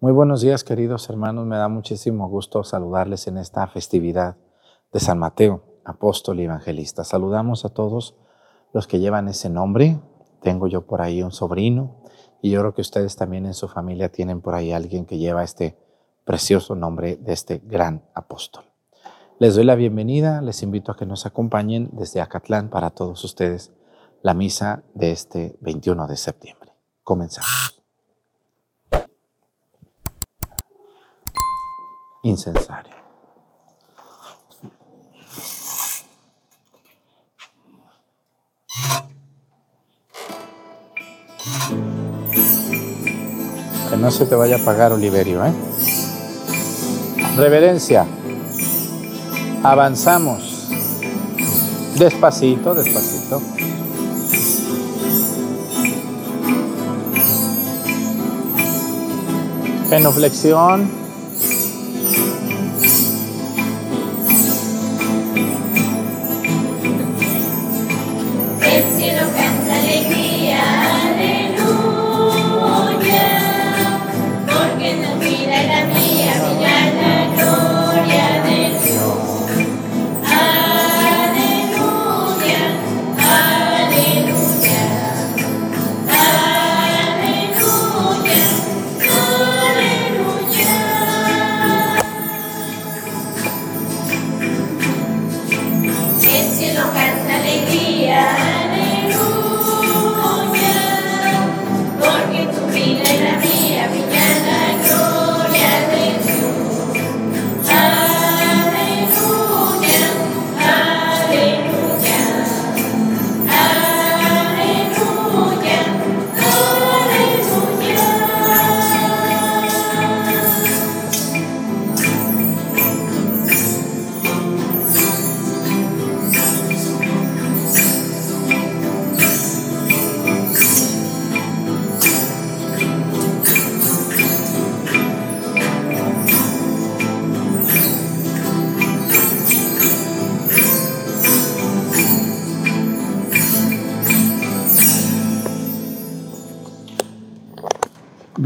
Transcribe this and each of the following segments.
Muy buenos días, queridos hermanos. Me da muchísimo gusto saludarles en esta festividad de San Mateo, apóstol y evangelista. Saludamos a todos los que llevan ese nombre. Tengo yo por ahí un sobrino y yo creo que ustedes también en su familia tienen por ahí alguien que lleva este precioso nombre de este gran apóstol. Les doy la bienvenida, les invito a que nos acompañen desde Acatlán para todos ustedes la misa de este 21 de septiembre. Comenzamos. Incensario. Que no se te vaya a pagar, Oliverio, ¿eh? Reverencia. Avanzamos. Despacito, despacito. Genuflexión.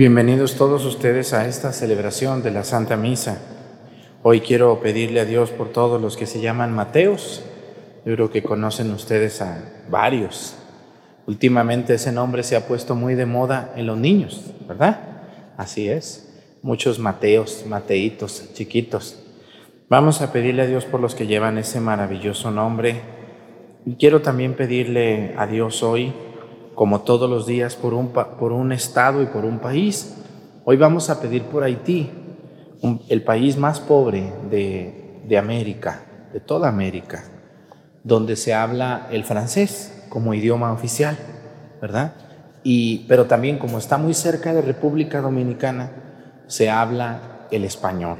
Bienvenidos todos ustedes a esta celebración de la Santa Misa. Hoy quiero pedirle a Dios por todos los que se llaman Mateos. Yo creo que conocen ustedes a varios. Últimamente ese nombre se ha puesto muy de moda en los niños, ¿verdad? Así es. Muchos Mateos, Mateitos, chiquitos. Vamos a pedirle a Dios por los que llevan ese maravilloso nombre. Y quiero también pedirle a Dios hoy como todos los días, por un, por un estado y por un país. Hoy vamos a pedir por Haití, el país más pobre de, de América, de toda América, donde se habla el francés como idioma oficial, ¿verdad? Y, pero también como está muy cerca de República Dominicana, se habla el español.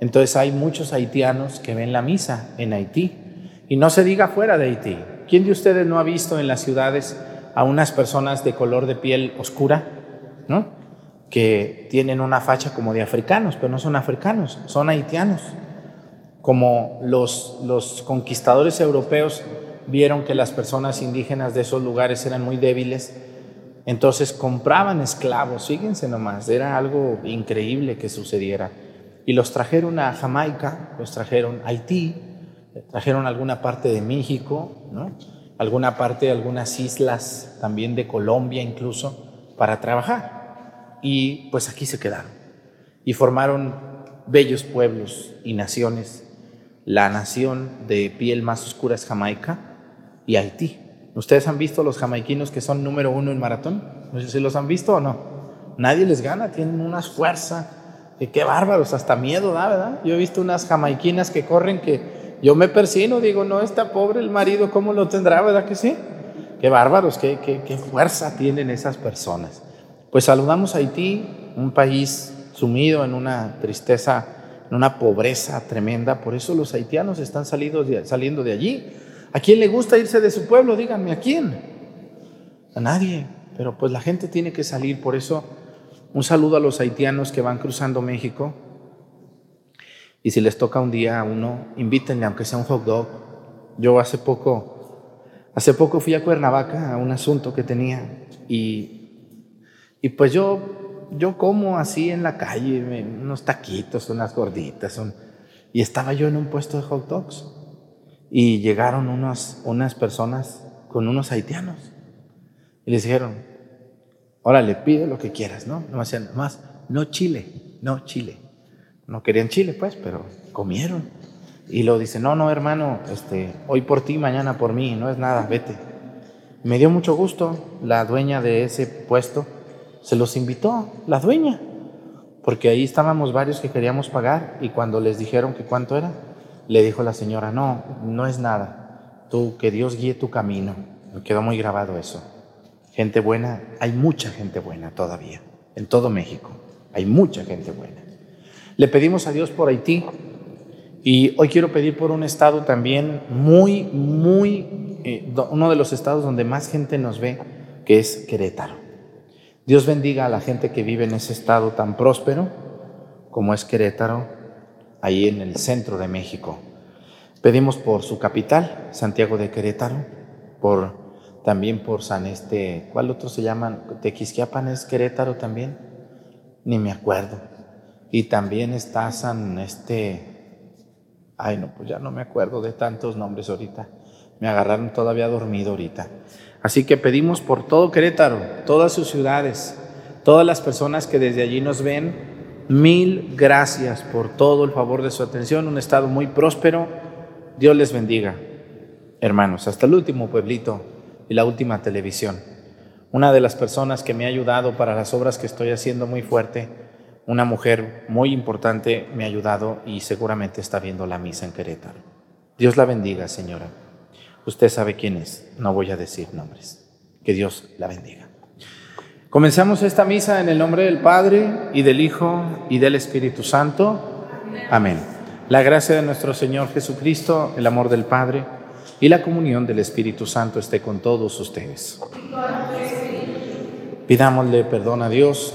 Entonces hay muchos haitianos que ven la misa en Haití. Y no se diga fuera de Haití. ¿Quién de ustedes no ha visto en las ciudades a unas personas de color de piel oscura, ¿no? que tienen una facha como de africanos, pero no son africanos, son haitianos. Como los, los conquistadores europeos vieron que las personas indígenas de esos lugares eran muy débiles, entonces compraban esclavos, fíjense nomás, era algo increíble que sucediera. Y los trajeron a Jamaica, los trajeron a Haití, trajeron a alguna parte de México, ¿no? Alguna parte de algunas islas, también de Colombia incluso, para trabajar. Y pues aquí se quedaron. Y formaron bellos pueblos y naciones. La nación de piel más oscura es Jamaica y Haití. ¿Ustedes han visto los jamaiquinos que son número uno en maratón? No sé si los han visto o no. Nadie les gana, tienen unas fuerza. qué bárbaros, hasta miedo da, ¿verdad? Yo he visto unas jamaiquinas que corren que yo me persino, digo, no está pobre el marido, ¿cómo lo tendrá, verdad que sí? Qué bárbaros, qué, qué, fuerza tienen esas personas. Pues saludamos a Haití, un país sumido en una tristeza, en una pobreza tremenda, por eso los haitianos están saliendo de, saliendo de allí. ¿A quién le gusta irse de su pueblo? Díganme, ¿a quién? A nadie, pero pues la gente tiene que salir, por eso un saludo a los haitianos que van cruzando México, y si les toca un día a uno, invítenle, aunque sea un hot dog. Yo hace poco, hace poco fui a Cuernavaca a un asunto que tenía y, y pues yo yo como así en la calle, unos taquitos, unas gorditas, y estaba yo en un puesto de hot dogs y llegaron unas, unas personas con unos haitianos y les dijeron, órale, pide lo que quieras, ¿no? No más, no chile, no chile. No querían chile, pues, pero comieron. Y lo dice, no, no, hermano, este, hoy por ti, mañana por mí, no es nada, vete. Me dio mucho gusto, la dueña de ese puesto se los invitó, la dueña, porque ahí estábamos varios que queríamos pagar y cuando les dijeron que cuánto era, le dijo la señora, no, no es nada, tú, que Dios guíe tu camino. Me quedó muy grabado eso. Gente buena, hay mucha gente buena todavía, en todo México, hay mucha gente buena. Le pedimos a Dios por Haití y hoy quiero pedir por un estado también muy, muy, eh, uno de los estados donde más gente nos ve, que es Querétaro. Dios bendiga a la gente que vive en ese estado tan próspero como es Querétaro, ahí en el centro de México. Pedimos por su capital, Santiago de Querétaro, por también por San Este, ¿cuál otro se llaman? Tequisquiapan es Querétaro también, ni me acuerdo. Y también está San Este, ay no, pues ya no me acuerdo de tantos nombres ahorita. Me agarraron todavía dormido ahorita. Así que pedimos por todo Querétaro, todas sus ciudades, todas las personas que desde allí nos ven, mil gracias por todo el favor de su atención, un estado muy próspero. Dios les bendiga. Hermanos, hasta el último pueblito y la última televisión. Una de las personas que me ha ayudado para las obras que estoy haciendo muy fuerte, una mujer muy importante, me ha ayudado y seguramente está viendo la misa en Querétaro. Dios la bendiga, señora. Usted sabe quién es, no voy a decir nombres. Que Dios la bendiga. Comenzamos esta misa en el nombre del Padre y del Hijo y del Espíritu Santo. Amén. La gracia de nuestro Señor Jesucristo, el amor del Padre y la comunión del Espíritu Santo esté con todos ustedes. Pidámosle perdón a Dios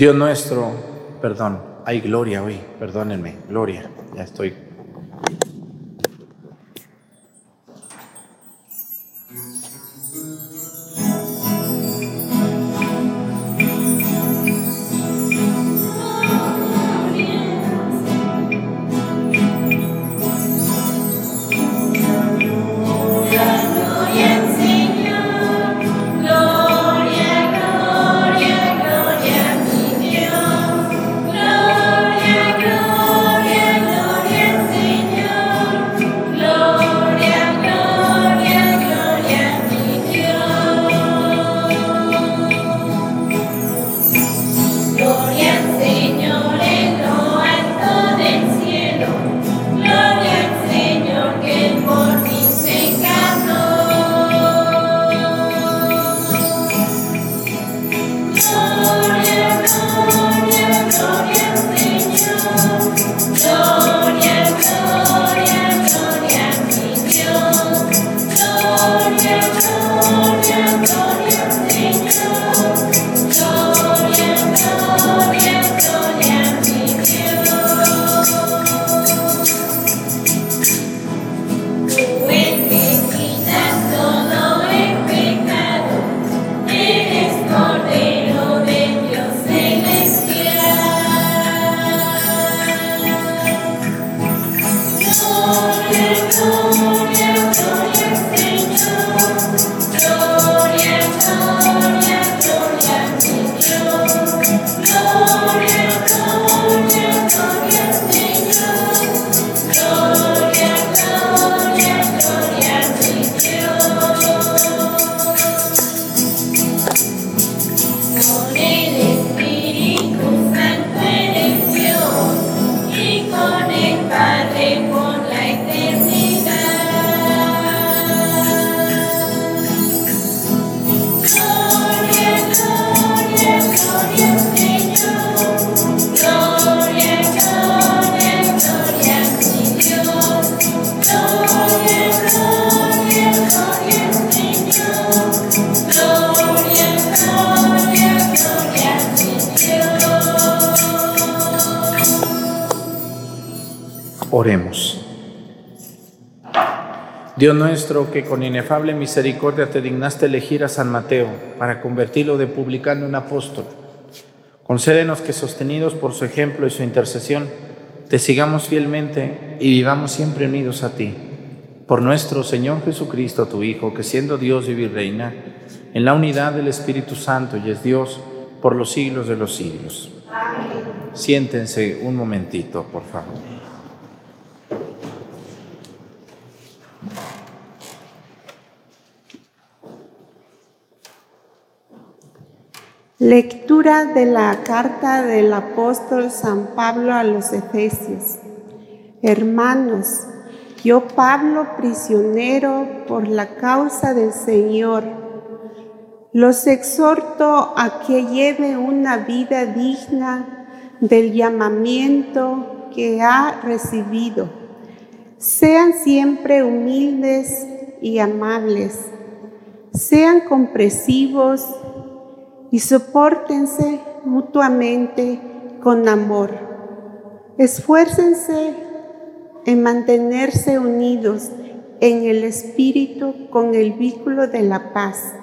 Dios nuestro, perdón, hay gloria hoy, perdónenme, gloria, ya estoy Que con inefable misericordia te dignaste elegir a San Mateo para convertirlo de publicano en apóstol, concédenos que sostenidos por su ejemplo y su intercesión, te sigamos fielmente y vivamos siempre unidos a ti. Por nuestro Señor Jesucristo, tu Hijo, que siendo Dios y reina, en la unidad del Espíritu Santo y es Dios por los siglos de los siglos. Amén. Siéntense un momentito, por favor. Lectura de la carta del apóstol San Pablo a los Efesios. Hermanos, yo Pablo, prisionero por la causa del Señor, los exhorto a que lleve una vida digna del llamamiento que ha recibido. Sean siempre humildes y amables. Sean compresivos y soportense mutuamente con amor. Esfuércense en mantenerse unidos en el espíritu con el vínculo de la paz,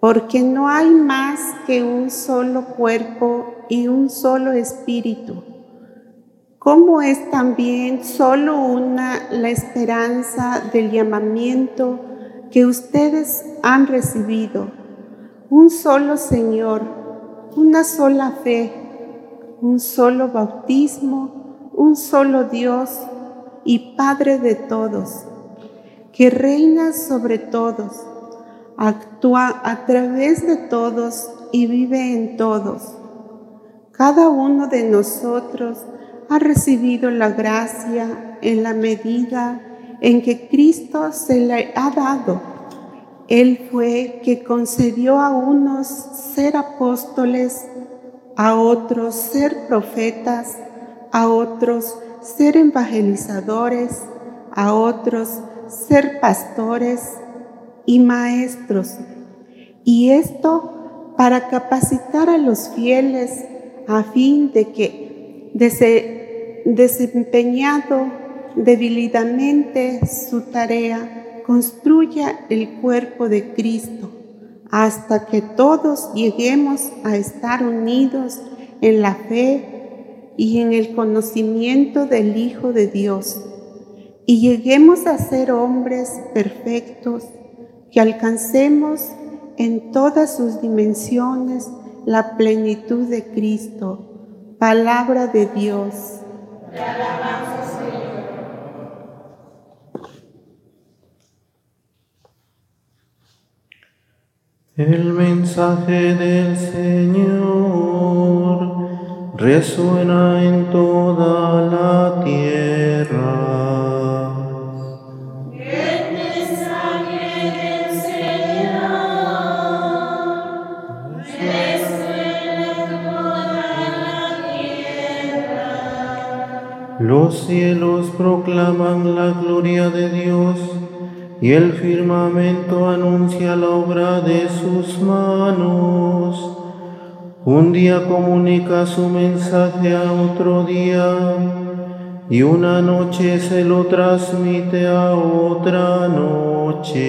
porque no hay más que un solo cuerpo y un solo espíritu. Como es también solo una la esperanza del llamamiento que ustedes han recibido un solo Señor, una sola fe, un solo bautismo, un solo Dios y Padre de todos, que reina sobre todos, actúa a través de todos y vive en todos. Cada uno de nosotros ha recibido la gracia en la medida en que Cristo se le ha dado él fue que concedió a unos ser apóstoles, a otros ser profetas, a otros ser evangelizadores, a otros ser pastores y maestros. Y esto para capacitar a los fieles a fin de que desempeñado debilitadamente su tarea, construya el cuerpo de Cristo hasta que todos lleguemos a estar unidos en la fe y en el conocimiento del Hijo de Dios y lleguemos a ser hombres perfectos que alcancemos en todas sus dimensiones la plenitud de Cristo, palabra de Dios. El mensaje del Señor resuena en toda la tierra. El mensaje del Señor resuena en toda la tierra. Los cielos proclaman la gloria de Dios y el firmamento anuncia la obra de sus manos. Un día comunica su mensaje a otro día y una noche se lo transmite a otra noche.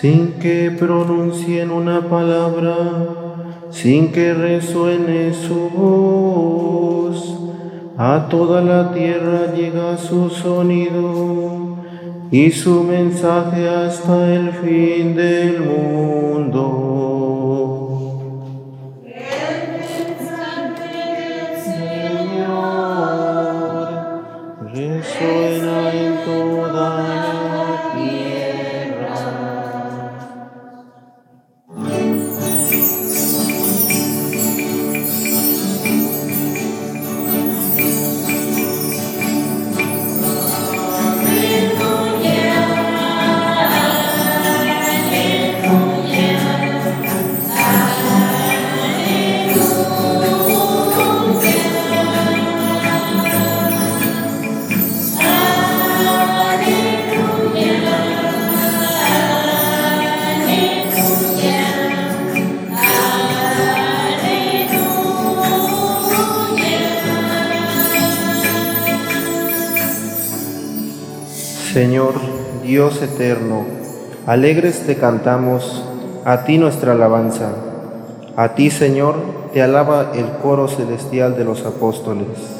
Sin que pronuncien una palabra, sin que resuene su voz. A toda la tierra llega su sonido y su mensaje hasta el fin del mundo. Dios eterno, alegres te cantamos, a ti nuestra alabanza. A ti, Señor, te alaba el coro celestial de los apóstoles.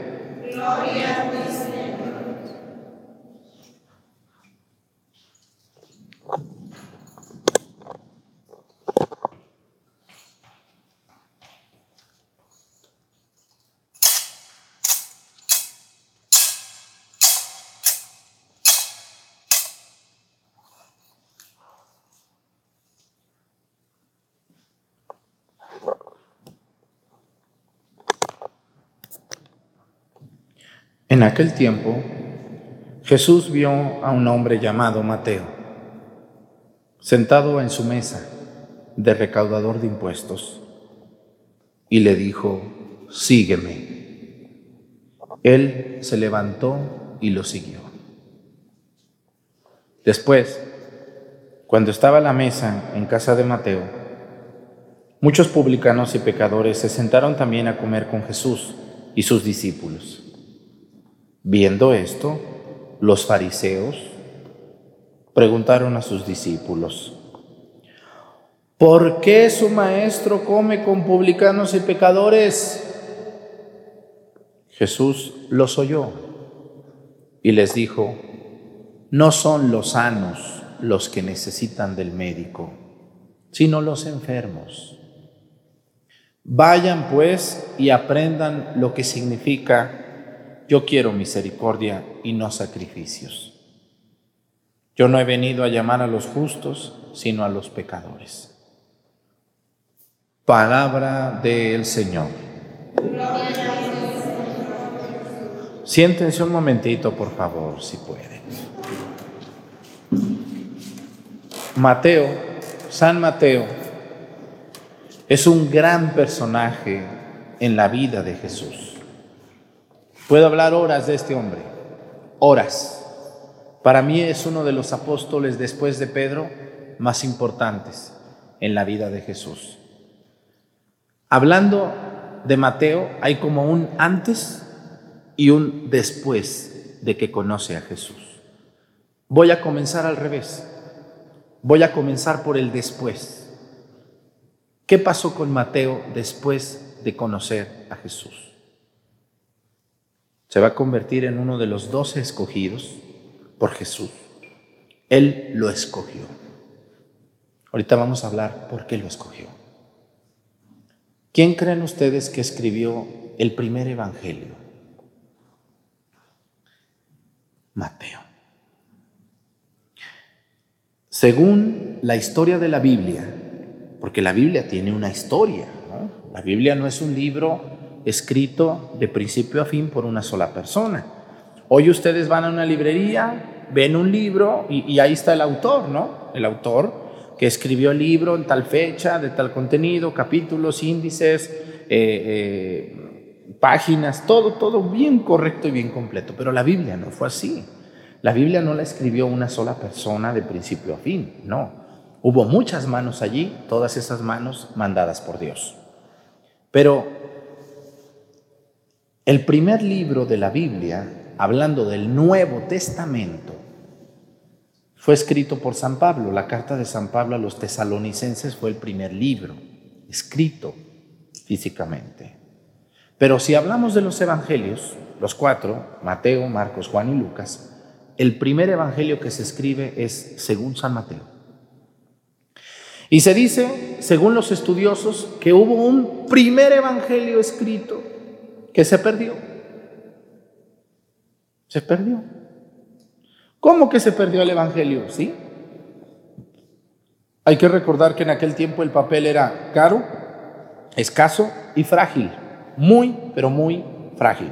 En aquel tiempo, Jesús vio a un hombre llamado Mateo, sentado en su mesa de recaudador de impuestos, y le dijo, sígueme. Él se levantó y lo siguió. Después, cuando estaba a la mesa en casa de Mateo, muchos publicanos y pecadores se sentaron también a comer con Jesús y sus discípulos. Viendo esto, los fariseos preguntaron a sus discípulos, ¿por qué su maestro come con publicanos y pecadores? Jesús los oyó y les dijo, no son los sanos los que necesitan del médico, sino los enfermos. Vayan pues y aprendan lo que significa yo quiero misericordia y no sacrificios. Yo no he venido a llamar a los justos, sino a los pecadores. Palabra del Señor. Siéntense un momentito, por favor, si pueden. Mateo, San Mateo, es un gran personaje en la vida de Jesús. Puedo hablar horas de este hombre, horas. Para mí es uno de los apóstoles después de Pedro más importantes en la vida de Jesús. Hablando de Mateo, hay como un antes y un después de que conoce a Jesús. Voy a comenzar al revés. Voy a comenzar por el después. ¿Qué pasó con Mateo después de conocer a Jesús? Se va a convertir en uno de los doce escogidos por Jesús. Él lo escogió. Ahorita vamos a hablar por qué lo escogió. ¿Quién creen ustedes que escribió el primer evangelio? Mateo. Según la historia de la Biblia, porque la Biblia tiene una historia, la Biblia no es un libro escrito de principio a fin por una sola persona. Hoy ustedes van a una librería, ven un libro y, ahí está el autor, ¿no? El autor que escribió el libro en tal fecha, de tal contenido, capítulos, índices, eh, eh, páginas, todo, todo bien correcto y bien completo. Pero la Biblia no fue así. La Biblia no la escribió una sola persona de principio a fin, no. Hubo muchas manos allí, todas esas manos mandadas por Dios. Pero el primer libro de la Biblia, hablando del Nuevo Testamento, fue escrito por San Pablo. La carta de San Pablo a los tesalonicenses fue el primer libro escrito físicamente. Pero si hablamos de los evangelios, los cuatro, Mateo, Marcos, Juan y Lucas, el primer evangelio que se escribe es según San Mateo. Y se dice, según los estudiosos, que hubo un primer evangelio escrito que se perdió. Se perdió. ¿Cómo que se perdió el Evangelio? ¿Sí? Hay que recordar que en aquel tiempo el papel era caro, escaso y frágil. Muy, pero muy frágil.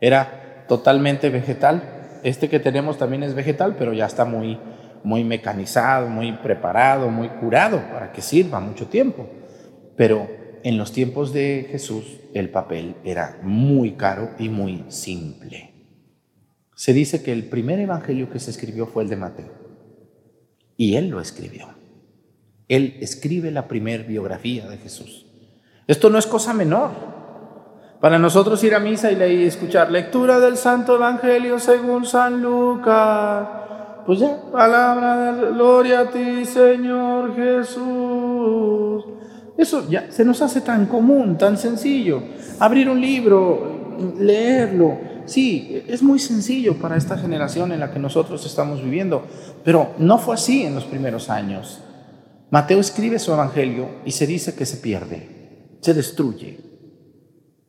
Era totalmente vegetal. Este que tenemos también es vegetal, pero ya está muy, muy mecanizado, muy preparado, muy curado para que sirva mucho tiempo. Pero en los tiempos de Jesús el papel era muy caro y muy simple. Se dice que el primer evangelio que se escribió fue el de Mateo. Y él lo escribió. Él escribe la primer biografía de Jesús. Esto no es cosa menor. Para nosotros ir a misa y escuchar lectura del Santo Evangelio según San Lucas. Pues ya, palabra de gloria a ti, Señor Jesús. Eso ya se nos hace tan común, tan sencillo. Abrir un libro, leerlo. Sí, es muy sencillo para esta generación en la que nosotros estamos viviendo, pero no fue así en los primeros años. Mateo escribe su evangelio y se dice que se pierde, se destruye.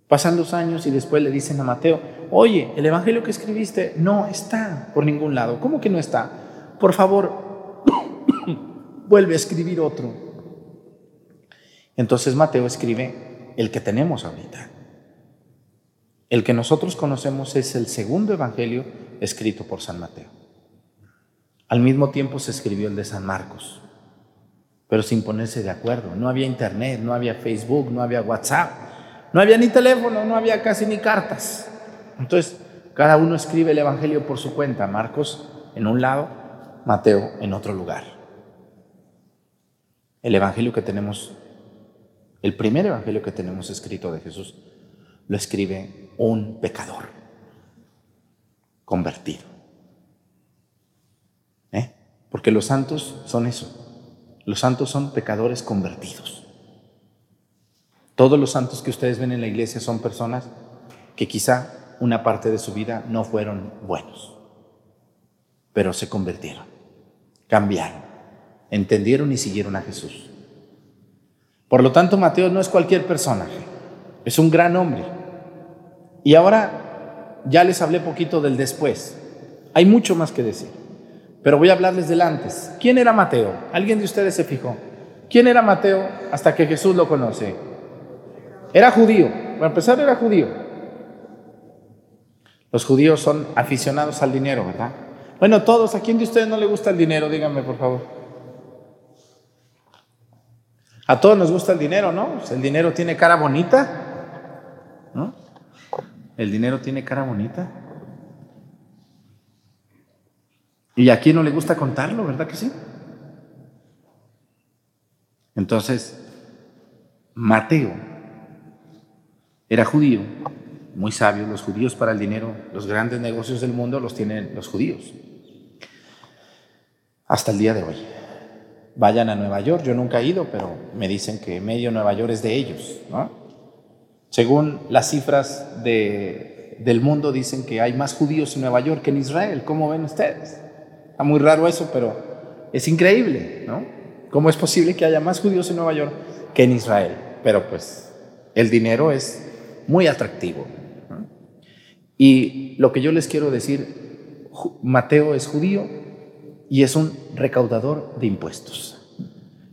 Pasan los años y después le dicen a Mateo, oye, el evangelio que escribiste no está por ningún lado. ¿Cómo que no está? Por favor, vuelve a escribir otro. Entonces Mateo escribe el que tenemos ahorita. El que nosotros conocemos es el segundo evangelio escrito por San Mateo. Al mismo tiempo se escribió el de San Marcos, pero sin ponerse de acuerdo. No había internet, no había Facebook, no había WhatsApp, no había ni teléfono, no había casi ni cartas. Entonces, cada uno escribe el evangelio por su cuenta. Marcos en un lado, Mateo en otro lugar. El evangelio que tenemos el primer evangelio que tenemos escrito de Jesús lo escribe un pecador convertido. ¿Eh? Porque los santos son eso. Los santos son pecadores convertidos. Todos los santos que ustedes ven en la iglesia son personas que quizá una parte de su vida no fueron buenos, pero se convirtieron, cambiaron, entendieron y siguieron a Jesús. Por lo tanto, Mateo no es cualquier personaje, es un gran hombre. Y ahora ya les hablé poquito del después. Hay mucho más que decir, pero voy a hablarles del antes. ¿Quién era Mateo? ¿Alguien de ustedes se fijó? ¿Quién era Mateo hasta que Jesús lo conoce? Era judío. Para empezar, era judío. Los judíos son aficionados al dinero, ¿verdad? Bueno, todos, ¿a quién de ustedes no le gusta el dinero? Díganme, por favor. A todos nos gusta el dinero, ¿no? Pues el dinero tiene cara bonita, ¿no? El dinero tiene cara bonita. Y a quién no le gusta contarlo, ¿verdad que sí? Entonces, Mateo era judío, muy sabio. Los judíos para el dinero, los grandes negocios del mundo los tienen los judíos. Hasta el día de hoy vayan a Nueva York. Yo nunca he ido, pero me dicen que medio Nueva York es de ellos. Según las cifras de, del mundo, dicen que hay más judíos en Nueva York que en Israel. ¿Cómo ven ustedes? Está muy raro eso, pero es increíble, ¿no? ¿Cómo es posible que haya más judíos en Nueva York que en Israel? Pero pues el dinero es muy atractivo. Y lo que yo les quiero decir, Mateo es judío, y es un recaudador de impuestos.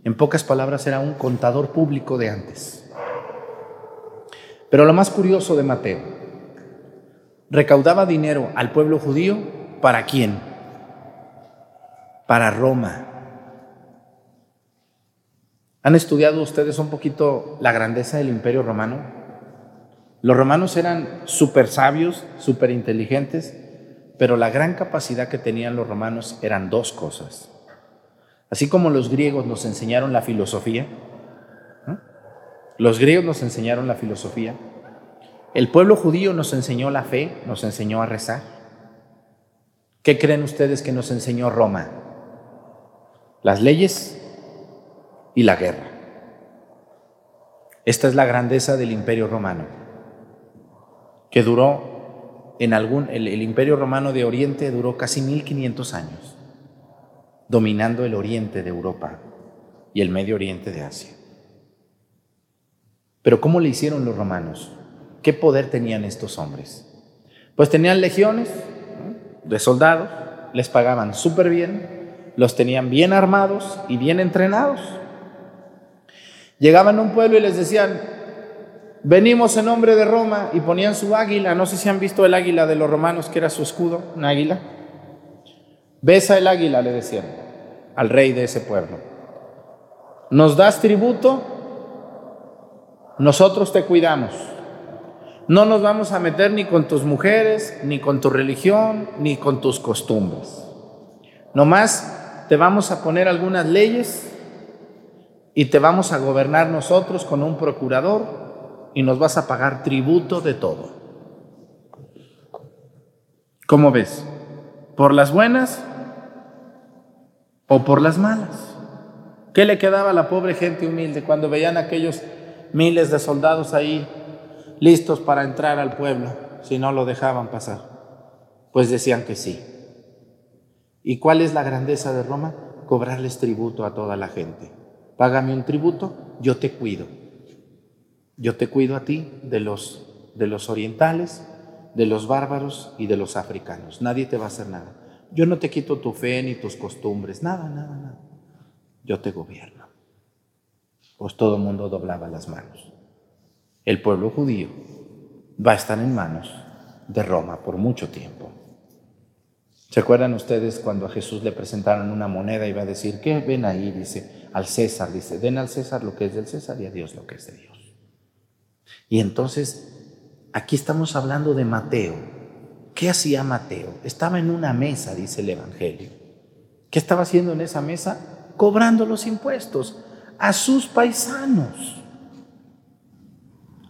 En pocas palabras, era un contador público de antes. Pero lo más curioso de Mateo, recaudaba dinero al pueblo judío, ¿para quién? Para Roma. ¿Han estudiado ustedes un poquito la grandeza del imperio romano? Los romanos eran súper sabios, súper inteligentes, pero la gran capacidad que tenían los romanos eran dos cosas. Así como los griegos nos enseñaron la filosofía, los griegos nos enseñaron la filosofía, el pueblo judío nos enseñó la fe, nos enseñó a rezar. ¿Qué creen ustedes que nos enseñó Roma? Las leyes y la guerra. Esta es la grandeza del imperio romano, que duró en algún, el, imperio romano de Oriente duró casi 1500 años, dominando el oriente de Europa y el medio oriente de Asia. Pero ¿cómo le hicieron los romanos? ¿Qué poder tenían estos hombres? Pues tenían legiones de soldados, les pagaban súper bien, los tenían bien armados y bien entrenados. Llegaban a un pueblo y les decían, venimos en nombre de Roma y ponían su águila, no sé si han visto el águila de los romanos, que era su escudo, un águila. Besa el águila, le decían al rey de ese pueblo. Nos das tributo, nosotros te cuidamos. No nos vamos a meter ni con tus mujeres, ni con tu religión, ni con tus costumbres. Nomás te vamos a poner algunas leyes y te vamos a gobernar nosotros con un procurador y nos vas a pagar tributo de todo. ¿Cómo ves? ¿Por las buenas o por las malas? ¿Qué le quedaba a la pobre gente humilde cuando veían aquellos miles de soldados ahí listos para entrar al pueblo si no lo dejaban pasar? Pues decían que sí. ¿Y cuál es la grandeza de Roma? Cobrarles tributo a toda la gente. Págame un tributo, yo te cuido. Yo te cuido a ti de los, de los orientales, de los bárbaros y de los africanos. Nadie te va a hacer nada. Yo no te quito tu fe ni tus costumbres, nada, nada, nada. Yo te gobierno. Pues todo el mundo doblaba las manos. El pueblo judío va a estar en manos de Roma por mucho tiempo. ¿Se acuerdan ustedes cuando a Jesús le presentaron una moneda y va a decir, ¿qué ven ahí? Dice, al César, dice, den al César lo que es del César y a Dios lo que es de Dios. Y entonces, aquí estamos hablando de Mateo. ¿Qué hacía Mateo? Estaba en una mesa, dice el Evangelio. ¿Qué estaba haciendo en esa mesa? Cobrando los impuestos a sus paisanos.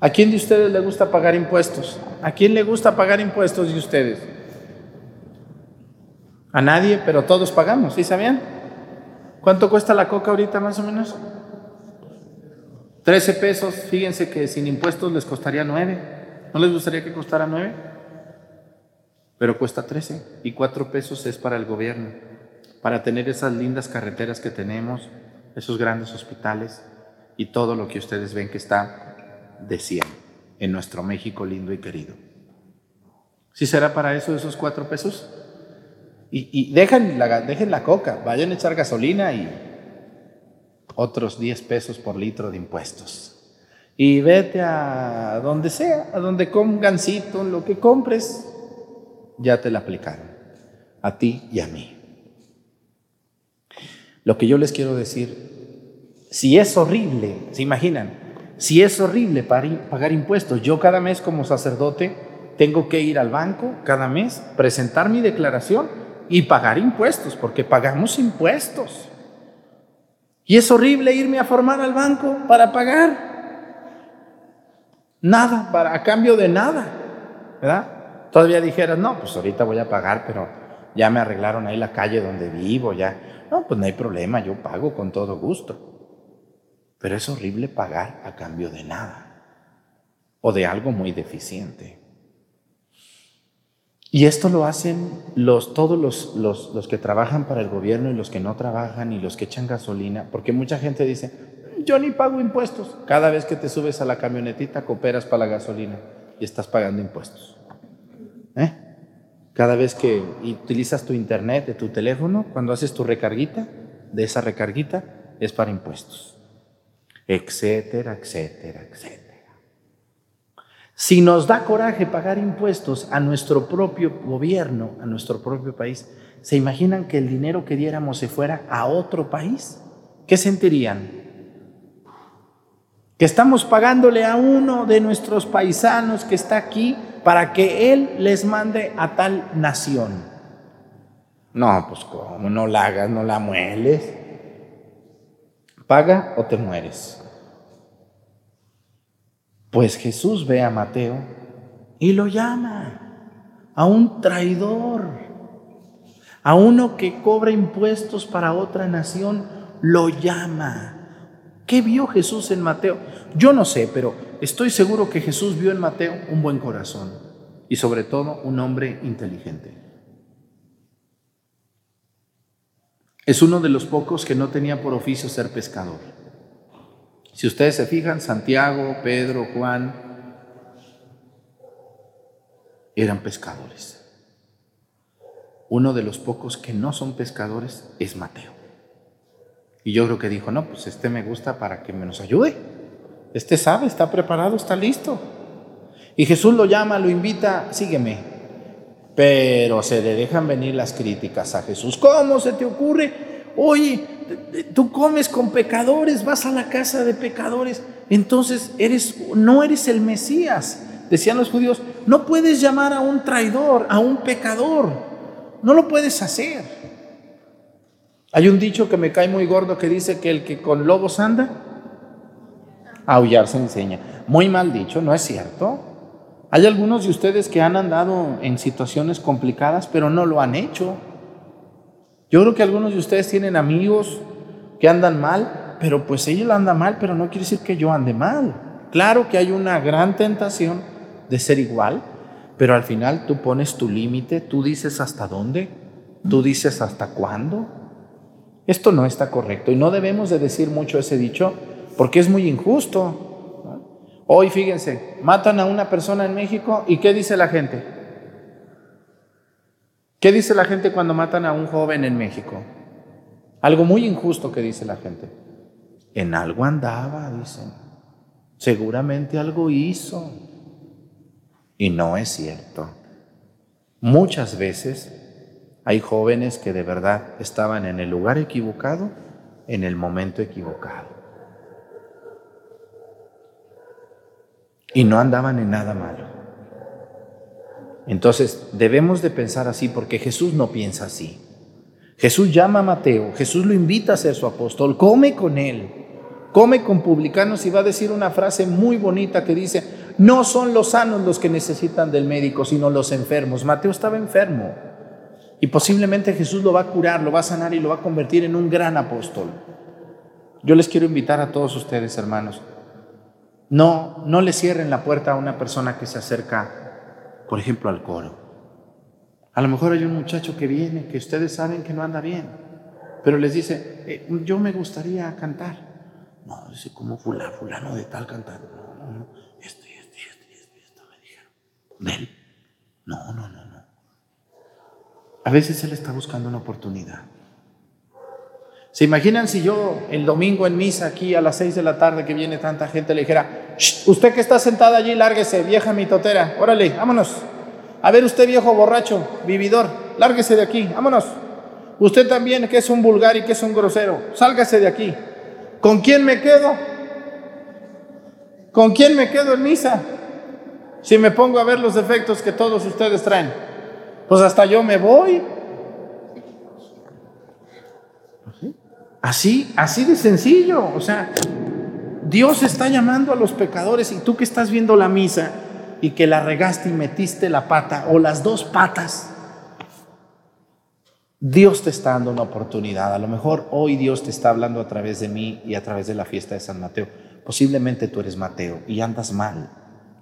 ¿A quién de ustedes le gusta pagar impuestos? ¿A quién le gusta pagar impuestos de ustedes? A nadie, pero todos pagamos, ¿sí sabían? ¿Cuánto cuesta la coca ahorita más o menos? 13 pesos, fíjense que sin impuestos les costaría 9. ¿No les gustaría que costara 9? Pero cuesta 13 y 4 pesos es para el gobierno, para tener esas lindas carreteras que tenemos, esos grandes hospitales y todo lo que ustedes ven que está de 100 en nuestro México lindo y querido. ¿Sí será para eso esos 4 pesos? Y, dejen, la, dejen la coca, vayan a echar gasolina y otros 10 pesos por litro de impuestos. Y vete a donde sea, a donde con gancito, lo que compres, ya te la aplicaron, a ti y a mí. Lo que yo les quiero decir, si es horrible, ¿se imaginan? Si es horrible pagar impuestos, yo cada mes como sacerdote tengo que ir al banco cada mes, presentar mi declaración y pagar impuestos, porque pagamos impuestos. Y es horrible irme a formar al banco para pagar. Nada, para, a cambio de nada. ¿Verdad? Todavía dijeras, no, pues ahorita voy a pagar, pero ya me arreglaron ahí la calle donde vivo, ya. No, pues no hay problema, yo pago con todo gusto. Pero es horrible pagar a cambio de nada o de algo muy deficiente. Y esto lo hacen los, todos los, los, los, que trabajan para el gobierno y los que no trabajan y los que echan gasolina, porque mucha gente dice, yo ni pago impuestos. Cada vez que te subes a la camionetita, cooperas para la gasolina y estás pagando impuestos. ¿Eh? Cada vez que utilizas tu internet de tu teléfono, cuando haces tu recarguita, de esa recarguita, es para impuestos. Etcétera, etcétera, etcétera. Si nos da coraje pagar impuestos a nuestro propio gobierno, a nuestro propio país, ¿se imaginan que el dinero que diéramos se fuera a otro país? ¿Qué sentirían? Que estamos pagándole a uno de nuestros paisanos que está aquí para que él les mande a tal nación. No, pues como no la hagas, no la mueles. Paga o te mueres. Pues Jesús ve a Mateo y lo llama a un traidor, a uno que cobra impuestos para otra nación, lo llama. ¿Qué vio Jesús en Mateo? Yo no sé, pero estoy seguro que Jesús vio en Mateo un buen corazón y sobre todo un hombre inteligente. Es uno de los pocos que no tenía por oficio ser pescador. Si ustedes se fijan, Santiago, Pedro, Juan, eran pescadores. Uno de los pocos que no son pescadores es Mateo. Y yo creo que dijo, no, pues este me gusta para que me nos ayude. Este sabe, está preparado, está listo. Y Jesús lo llama, lo invita, sígueme. Pero se le dejan venir las críticas a Jesús. ¿Cómo se te ocurre? Oye, tú comes con pecadores, vas a la casa de pecadores. Entonces eres, no eres el Mesías. Decían los judíos, no puedes llamar a un traidor, a un pecador. No lo puedes hacer. Hay un dicho que me cae muy gordo que dice que el que con lobos anda, aullar se enseña. Muy mal dicho, ¿no es cierto? Hay algunos de ustedes que han andado en situaciones complicadas, pero no lo han hecho. Yo creo que algunos de ustedes tienen amigos que andan mal, pero pues ellos andan mal, pero no quiere decir que yo ande mal. Claro que hay una gran tentación de ser igual, pero al final tú pones tu límite, tú dices hasta dónde, tú dices hasta cuándo. Esto no está correcto y no debemos de decir mucho ese dicho porque es muy injusto. Hoy fíjense, matan a una persona en México y ¿qué dice la gente? ¿Qué dice la gente cuando matan a un joven en México? Algo muy injusto que dice la gente. En algo andaba, dicen. Seguramente algo hizo. Y no es cierto. Muchas veces hay jóvenes que de verdad estaban en el lugar equivocado, en el momento equivocado. y no andaban en nada malo. Entonces debemos de pensar así porque Jesús no piensa así. Jesús llama a Mateo, Jesús lo invita a ser su apóstol, come con él, come con publicanos y va a decir una frase muy bonita que dice, no son los sanos los que necesitan del médico, sino los enfermos. Mateo estaba enfermo y posiblemente Jesús lo va a curar, lo va a sanar y lo va a convertir en un gran apóstol. Yo les quiero invitar a todos ustedes, hermanos, no, no le cierren la puerta a una persona que se acerca, por ejemplo, al coro. A lo mejor hay un muchacho que viene, que ustedes saben que no anda bien, pero les dice, eh, yo me gustaría cantar. No, dice, como fulano, fulano de tal cantar. No, no, no, esto esto esto esto, esto me dijeron. ¿De él? No, no, no, no. A veces él está buscando una oportunidad. ¿Se imaginan si yo el domingo en misa aquí a las seis de la tarde que viene tanta gente le dijera, usted que está sentada allí, lárguese, vieja mitotera, órale, vámonos. A ver usted viejo borracho, vividor, lárguese de aquí, vámonos. Usted también que es un vulgar y que es un grosero, sálgase de aquí. ¿Con quién me quedo? ¿Con quién me quedo en misa? Si me pongo a ver los defectos que todos ustedes traen, pues hasta yo me voy. Así, así de sencillo. O sea, Dios está llamando a los pecadores y tú que estás viendo la misa y que la regaste y metiste la pata o las dos patas, Dios te está dando una oportunidad. A lo mejor hoy Dios te está hablando a través de mí y a través de la fiesta de San Mateo. Posiblemente tú eres Mateo y andas mal,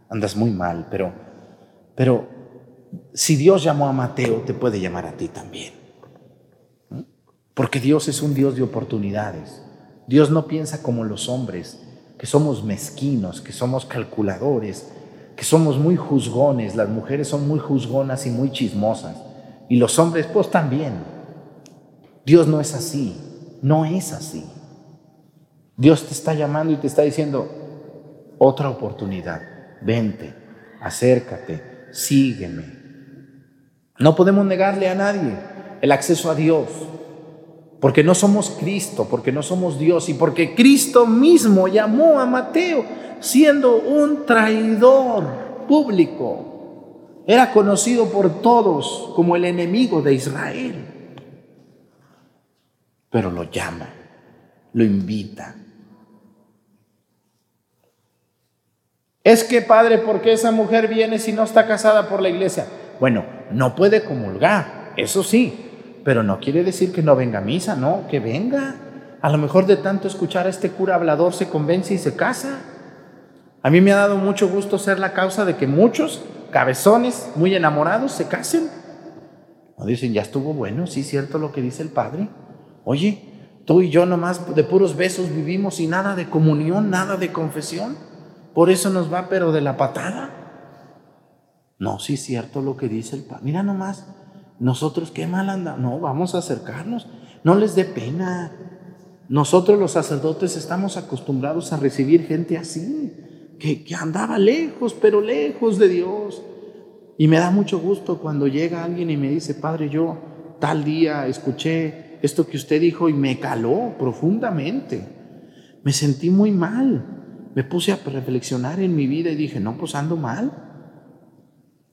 andas muy mal, pero, pero si Dios llamó a Mateo, te puede llamar a ti también. Porque Dios es un Dios de oportunidades. Dios no piensa como los hombres, que somos mezquinos, que somos calculadores, que somos muy juzgones. Las mujeres son muy juzgonas y muy chismosas. Y los hombres, pues también. Dios no es así, no es así. Dios te está llamando y te está diciendo, otra oportunidad, vente, acércate, sígueme. No podemos negarle a nadie el acceso a Dios porque no somos Cristo, porque no somos Dios y porque Cristo mismo llamó a Mateo siendo un traidor público. Era conocido por todos como el enemigo de Israel. Pero lo llama, lo invita. Es que, padre, ¿por qué esa mujer viene si no está casada por la iglesia? Bueno, no puede comulgar, eso sí, pero no quiere decir que no venga a misa, no, que venga. A lo mejor de tanto escuchar a este cura hablador se convence y se casa. A mí me ha dado mucho gusto ser la causa de que muchos cabezones muy enamorados se casen. O dicen, ya estuvo bueno, sí, cierto lo que dice el padre. Oye, tú y yo nomás de puros besos vivimos y nada de comunión, nada de confesión. Por eso nos va, pero de la patada. No, sí, cierto lo que dice el padre. Mira nomás, nosotros qué mal anda. No, vamos a acercarnos. No les dé pena. Nosotros los sacerdotes estamos acostumbrados a recibir gente así, que, que andaba lejos, pero lejos de Dios. Y me da mucho gusto cuando llega alguien y me dice, Padre, yo tal día escuché esto que usted dijo y me caló profundamente. Me sentí muy mal. Me puse a reflexionar en mi vida y dije, no, pues ando mal.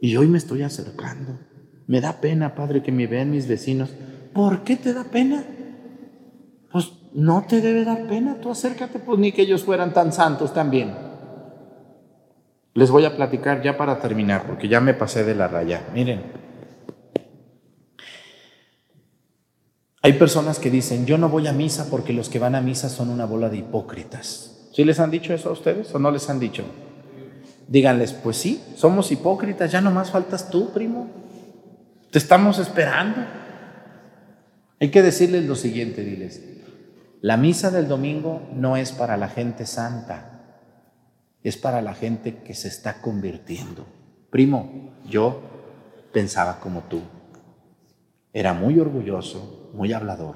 Y hoy me estoy acercando. Me da pena, Padre, que me vean mis vecinos. ¿Por qué te da pena? Pues no te debe dar pena, tú acércate, pues ni que ellos fueran tan santos también. Les voy a platicar ya para terminar, porque ya me pasé de la raya. Miren, hay personas que dicen, yo no voy a misa porque los que van a misa son una bola de hipócritas. ¿Sí les han dicho eso a ustedes o no les han dicho? Díganles, pues sí, somos hipócritas, ya nomás faltas tú, primo. Te estamos esperando. Hay que decirles lo siguiente, diles, la misa del domingo no es para la gente santa, es para la gente que se está convirtiendo. Primo, yo pensaba como tú. Era muy orgulloso, muy hablador.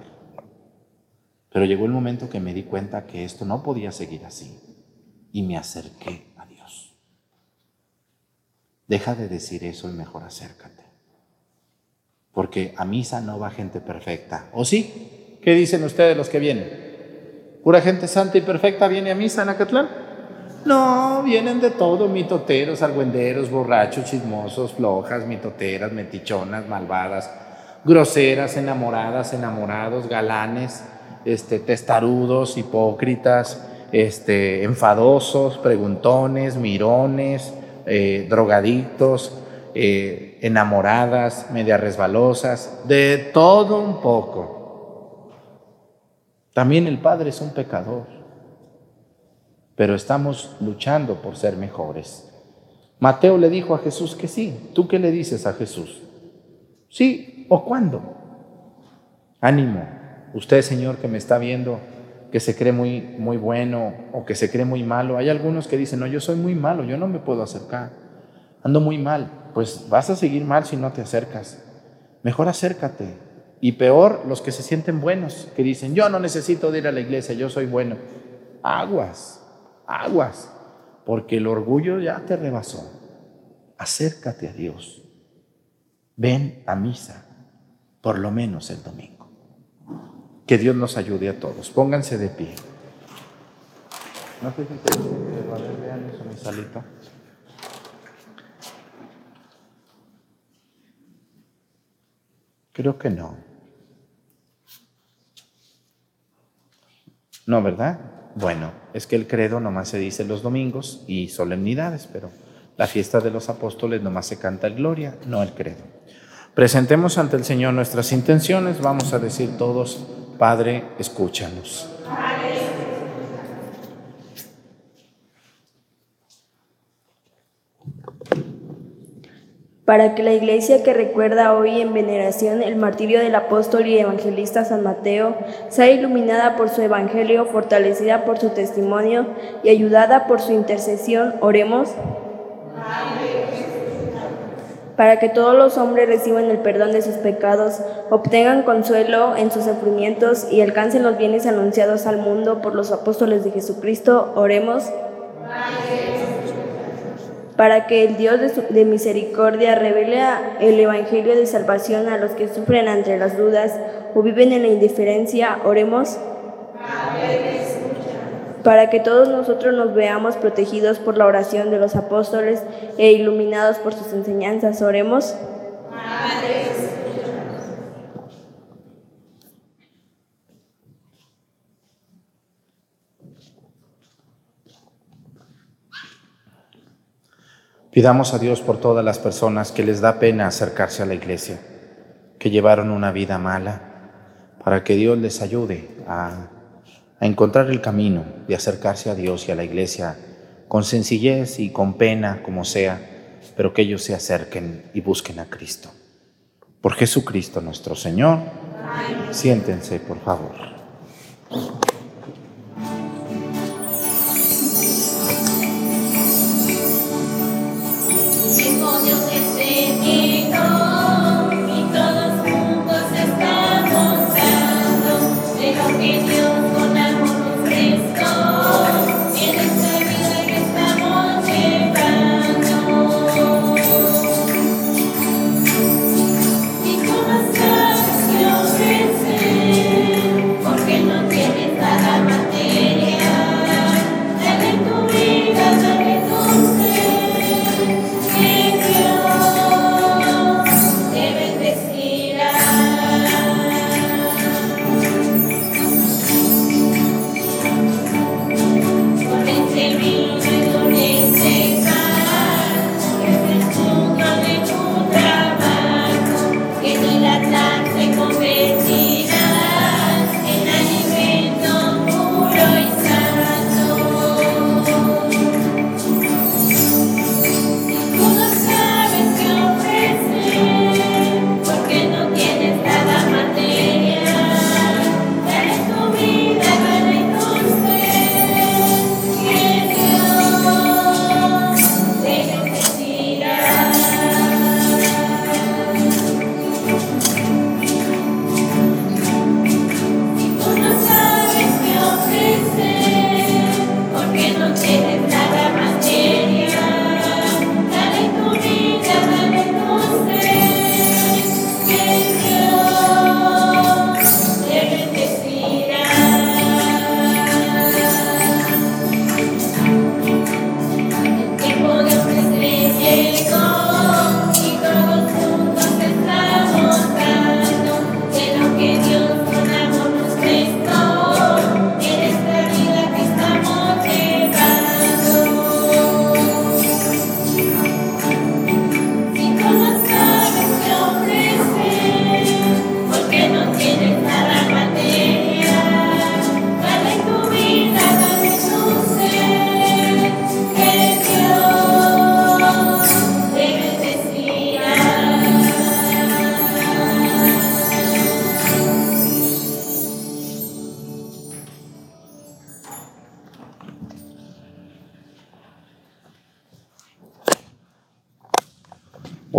Pero llegó el momento que me di cuenta que esto no podía seguir así y me acerqué a Dios. Deja de decir eso y mejor acércate. Porque a misa no va gente perfecta. ¿O sí? ¿Qué dicen ustedes los que vienen? ¿Pura gente santa y perfecta viene a misa en Acatlán? No, vienen de todo, mitoteros, argüenderos, borrachos, chismosos, flojas, mitoteras, metichonas, malvadas, groseras, enamoradas, enamorados, galanes, este, testarudos, hipócritas, este, enfadosos, preguntones, mirones, eh, drogadictos, eh, enamoradas, media resbalosas, de todo un poco. También el Padre es un pecador, pero estamos luchando por ser mejores. Mateo le dijo a Jesús que sí. ¿Tú qué le dices a Jesús? ¿Sí o cuándo? Ánimo. Usted, Señor, que me está viendo, que se cree muy, muy bueno o que se cree muy malo. Hay algunos que dicen, no, yo soy muy malo, yo no me puedo acercar. Ando muy mal. Pues vas a seguir mal si no te acercas. Mejor acércate. Y peor los que se sienten buenos, que dicen, yo no necesito ir a la iglesia, yo soy bueno. Aguas, aguas, porque el orgullo ya te rebasó. Acércate a Dios. Ven a misa, por lo menos el domingo. Que Dios nos ayude a todos. Pónganse de pie. No sé si vean eso, mi salita. Creo que no. No, ¿verdad? Bueno, es que el credo nomás se dice los domingos y solemnidades, pero la fiesta de los apóstoles nomás se canta el gloria, no el credo. Presentemos ante el Señor nuestras intenciones, vamos a decir todos, Padre, escúchanos. Para que la iglesia que recuerda hoy en veneración el martirio del apóstol y evangelista San Mateo sea iluminada por su evangelio, fortalecida por su testimonio y ayudada por su intercesión, oremos. Para que todos los hombres reciban el perdón de sus pecados, obtengan consuelo en sus sufrimientos y alcancen los bienes anunciados al mundo por los apóstoles de Jesucristo, oremos para que el Dios de, misericordia revele el Evangelio de salvación a los que sufren entre las dudas o viven en la indiferencia, oremos. Para que todos nosotros nos veamos protegidos por la oración de los apóstoles e iluminados por sus enseñanzas, oremos. Pidamos a Dios por todas las personas que les da pena acercarse a la iglesia, que llevaron una vida mala, para que Dios les ayude a, encontrar el camino de acercarse a Dios y a la iglesia con sencillez y con pena, como sea, pero que ellos se acerquen y busquen a Cristo. Por Jesucristo nuestro Señor. Siéntense, por favor.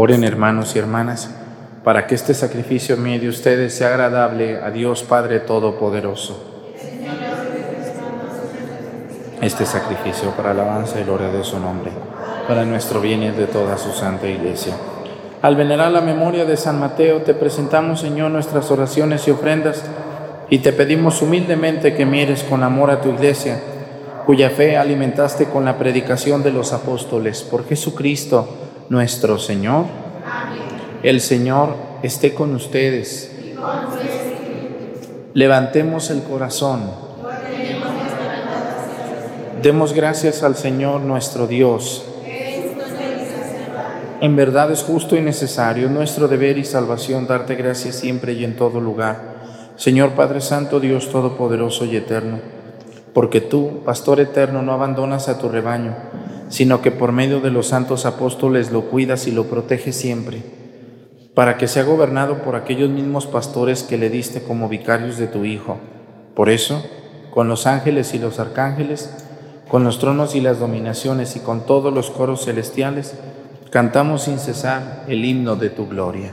Oren hermanos y hermanas, para que este sacrificio mío de ustedes sea agradable a Dios Padre Todopoderoso. Este sacrificio para alabanza y gloria de su nombre, para nuestro bien y de toda su santa iglesia. Al venerar la memoria de San Mateo, te presentamos, Señor, nuestras oraciones y ofrendas y te pedimos humildemente que mires con amor a tu iglesia, cuya fe alimentaste con la predicación de los apóstoles por Jesucristo nuestro Señor. El Señor esté con ustedes. Levantemos el corazón. Demos gracias al Señor nuestro Dios. En verdad es justo y necesario nuestro deber y salvación darte gracias siempre y en todo lugar. Señor Padre Santo, Dios Todopoderoso y Eterno, porque tú, Pastor Eterno, no abandonas a tu rebaño sino que por medio de los santos apóstoles lo cuidas y lo proteges siempre, para que sea gobernado por aquellos mismos pastores que le diste como vicarios de tu Hijo. Por eso, con los ángeles y los arcángeles, con los tronos y las dominaciones y con todos los coros celestiales, cantamos sin cesar el himno de tu gloria.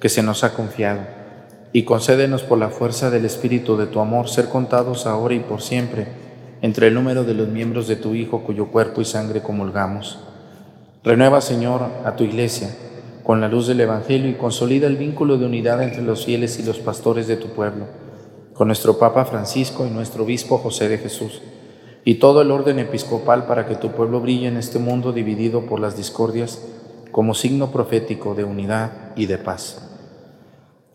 que se nos ha confiado, y concédenos por la fuerza del Espíritu de tu amor ser contados ahora y por siempre entre el número de los miembros de tu Hijo cuyo cuerpo y sangre comulgamos. Renueva, Señor, a tu iglesia con la luz del Evangelio y consolida el vínculo de unidad entre los fieles y los pastores de tu pueblo, con nuestro Papa Francisco y nuestro Obispo José de Jesús, y todo el orden episcopal para que tu pueblo brille en este mundo dividido por las discordias como signo profético de unidad y de paz.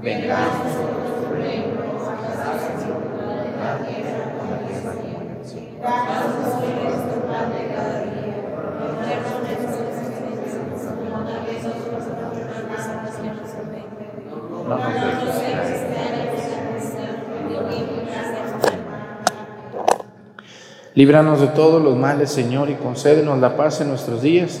tu nombre. Venga a nosotros tu reino, hágase tu voluntad, en la tierra como en el cielo. No nos dejes caer. Líbranos de todos los males, Señor, y concédenos la paz en nuestros días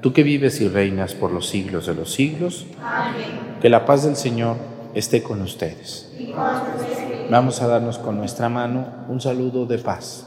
tú que vives y reinas por los siglos de los siglos. Amén. Que la paz del Señor esté con ustedes. Vamos a darnos con nuestra mano un saludo de paz.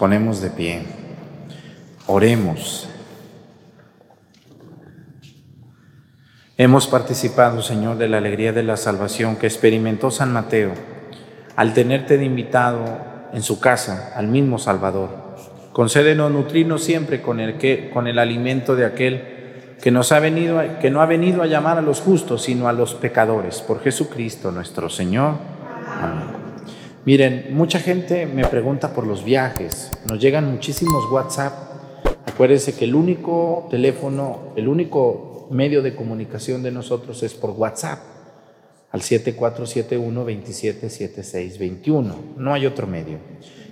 ponemos de pie. Oremos. Hemos participado, Señor, de la alegría de la salvación que experimentó San Mateo al tenerte de invitado en su casa al mismo Salvador. Concédenos nutrirnos siempre con el, que, con el alimento de aquel que, nos ha venido, que no ha venido a llamar a los justos, sino a los pecadores, por Jesucristo nuestro Señor. Amén. Miren, mucha gente me pregunta por los viajes. Nos llegan muchísimos WhatsApp. Acuérdense que el único teléfono, el único medio de comunicación de nosotros es por WhatsApp al 7471-277621. No hay otro medio.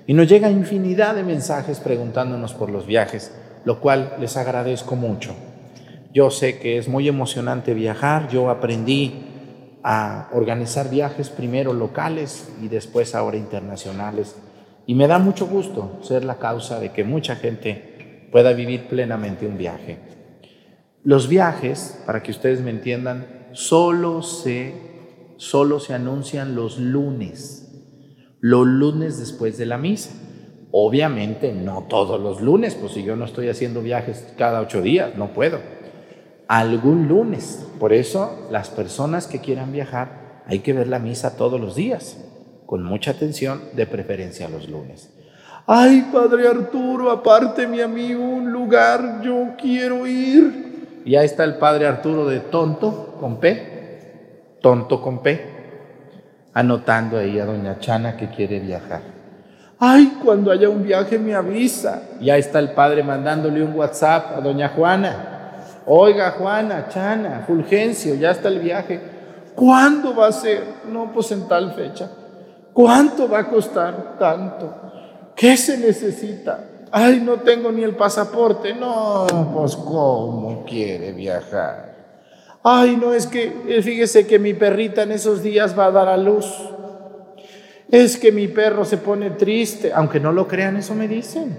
Y nos llega infinidad de mensajes preguntándonos por los viajes, lo cual les agradezco mucho. Yo sé que es muy emocionante viajar, yo aprendí a organizar viajes primero locales y después ahora internacionales. Y me da mucho gusto ser la causa de que mucha gente pueda vivir plenamente un viaje. Los viajes, para que ustedes me entiendan, solo se, solo se anuncian los lunes, los lunes después de la misa. Obviamente no todos los lunes, pues si yo no estoy haciendo viajes cada ocho días, no puedo. Algún lunes. Por eso las personas que quieran viajar hay que ver la misa todos los días con mucha atención, de preferencia los lunes. Ay, Padre Arturo, apárteme a mí un lugar, yo quiero ir. Y está el Padre Arturo de tonto con P, tonto con P, anotando ahí a Doña Chana que quiere viajar. Ay, cuando haya un viaje me avisa. Y ahí está el Padre mandándole un WhatsApp a Doña Juana. Oiga, Juana, Chana, Fulgencio, ya está el viaje. ¿Cuándo va a ser? No, pues en tal fecha. ¿Cuánto va a costar tanto? ¿Qué se necesita? Ay, no tengo ni el pasaporte. No, pues ¿cómo quiere viajar? Ay, no, es que eh, fíjese que mi perrita en esos días va a dar a luz. Es que mi perro se pone triste, aunque no lo crean, eso me dicen.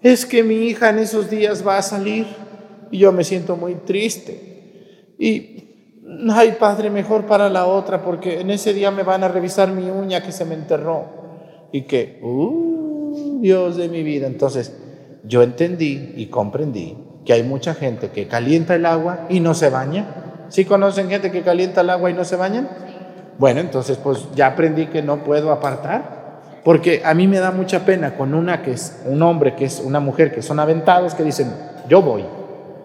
Es que mi hija en esos días va a salir y yo me siento muy triste. Y ay padre, mejor para la otra, porque en ese día me van a revisar mi uña que se me enterró. Y que, uh, Dios de mi vida. Entonces, yo entendí y comprendí que hay mucha gente que calienta el agua y no se baña. ¿Sí conocen gente que calienta el agua y no se bañan? Bueno, entonces pues ya aprendí que no puedo apartar, porque a mí me da mucha pena con una que es un hombre, que es una mujer, que son aventados, que dicen, yo voy,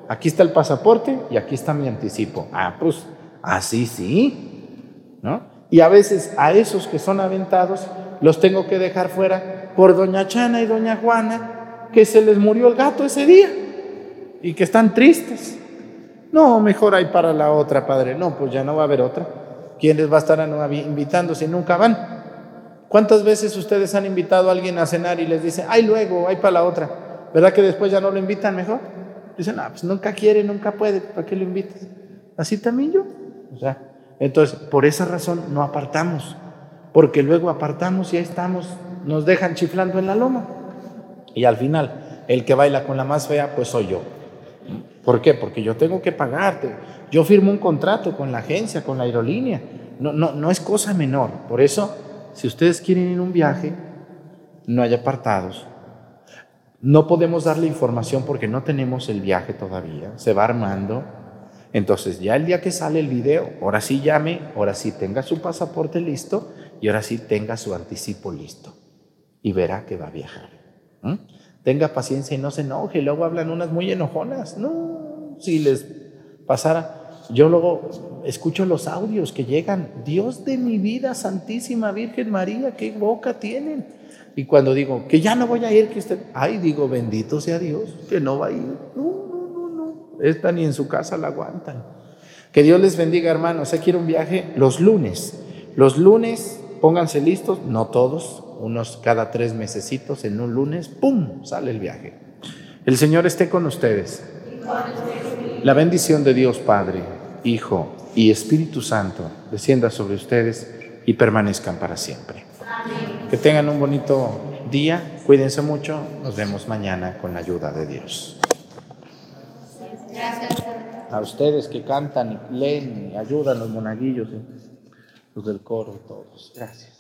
aquí está el pasaporte y aquí está mi anticipo. Ah, pues así sí, ¿no? Y a veces a esos que son aventados los tengo que dejar fuera por doña Chana y doña Juana, que se les murió el gato ese día y que están tristes. No, mejor hay para la otra, padre. No, pues ya no va a haber otra. ¿Quién les va a estar invitando si nunca van? ¿Cuántas veces ustedes han invitado a alguien a cenar y les dicen, ay, luego, hay para la otra? ¿Verdad que después ya no lo invitan mejor? Dicen, ah, pues nunca quiere, nunca puede, ¿para qué lo invitas? Así también yo. O sea, entonces, por esa razón no apartamos, porque luego apartamos y ahí estamos, nos dejan chiflando en la loma. Y al final, el que baila con la más fea, pues soy yo. ¿Por qué? Porque yo tengo que pagarte. Yo firmo un contrato con la agencia, con la aerolínea. No, no, no es cosa menor. Por eso, si ustedes quieren ir a un viaje, no hay apartados. No podemos darle información porque no tenemos el viaje todavía. Se va armando. Entonces ya el día que sale el video, ahora sí llame, ahora sí tenga su pasaporte listo y ahora sí tenga su anticipo listo. Y verá que va a viajar. Tenga paciencia y no se enoje. Luego hablan unas muy enojonas. No, si les pasara. Yo luego escucho los audios que llegan. Dios de mi vida, Santísima Virgen María, qué boca tienen. Y cuando digo que ya no voy a ir, que usted, ay, digo, bendito sea Dios, que no va a ir. No, esta ni en su casa la aguantan. Que Dios les bendiga, hermanos. Se quiere un viaje los lunes. Los lunes, pónganse listos, no todos, unos cada tres mesecitos, en un lunes, ¡pum! sale el viaje. El Señor esté con ustedes. La bendición de Dios Padre, Hijo y Espíritu Santo descienda sobre ustedes y permanezcan para siempre. Que tengan un bonito día, cuídense mucho, nos vemos mañana con la ayuda de Dios. A ustedes que cantan y leen y ayudan los monaguillos, los del coro, todos. Gracias.